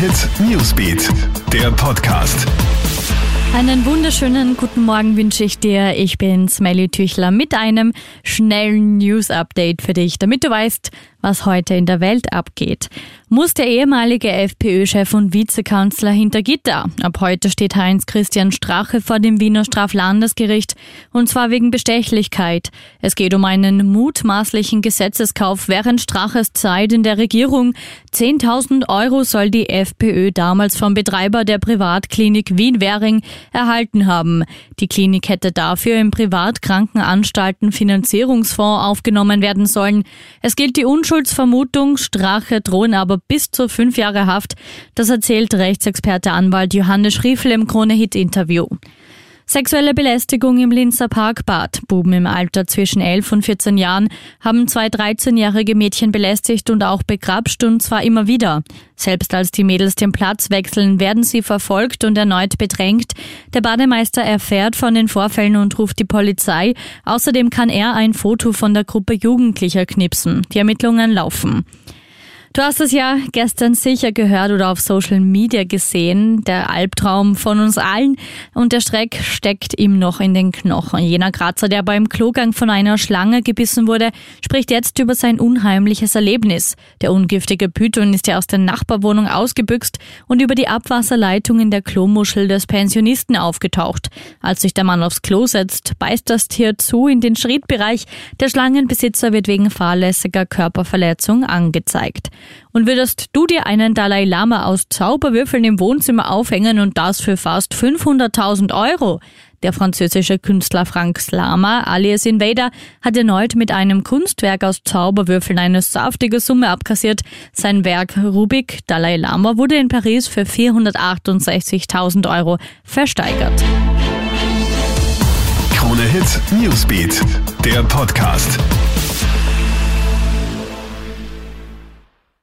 Hit Newsbeat, der Podcast. Einen wunderschönen guten Morgen wünsche ich dir. Ich bin Smelly Tüchler mit einem schnellen News-Update für dich, damit du weißt, was heute in der Welt abgeht. Muss der ehemalige FPÖ-Chef und Vizekanzler hinter Gitter. Ab heute steht Heinz Christian Strache vor dem Wiener Straflandesgericht und zwar wegen Bestechlichkeit. Es geht um einen mutmaßlichen Gesetzeskauf während Straches Zeit in der Regierung. 10.000 Euro soll die FPÖ damals vom Betreiber der Privatklinik Wien-Währing erhalten haben. Die Klinik hätte dafür im Privatkrankenanstalten Finanzierungsfonds aufgenommen werden sollen. Es gilt die Unschuldsvermutung, Strache drohen aber bis zu fünf Jahre Haft. Das erzählt Rechtsexperte Anwalt Johannes Schriefel im Krone-Hit-Interview. Sexuelle Belästigung im Linzer Parkbad. Buben im Alter zwischen 11 und 14 Jahren haben zwei 13-jährige Mädchen belästigt und auch begrapscht und zwar immer wieder. Selbst als die Mädels den Platz wechseln, werden sie verfolgt und erneut bedrängt. Der Bademeister erfährt von den Vorfällen und ruft die Polizei. Außerdem kann er ein Foto von der Gruppe Jugendlicher knipsen. Die Ermittlungen laufen. Du hast es ja gestern sicher gehört oder auf Social Media gesehen, der Albtraum von uns allen und der Schreck steckt ihm noch in den Knochen. Jener Grazer, der beim Klogang von einer Schlange gebissen wurde, spricht jetzt über sein unheimliches Erlebnis. Der ungiftige Python ist ja aus der Nachbarwohnung ausgebüxt und über die Abwasserleitung in der Klomuschel des Pensionisten aufgetaucht. Als sich der Mann aufs Klo setzt, beißt das Tier zu in den Schrittbereich. Der Schlangenbesitzer wird wegen fahrlässiger Körperverletzung angezeigt. Und würdest du dir einen Dalai Lama aus Zauberwürfeln im Wohnzimmer aufhängen und das für fast 500.000 Euro? Der französische Künstler Frank Slama, alias Invader, hat erneut mit einem Kunstwerk aus Zauberwürfeln eine saftige Summe abkassiert. Sein Werk Rubik Dalai Lama wurde in Paris für 468.000 Euro versteigert. Krone Hit Newsbeat, der Podcast.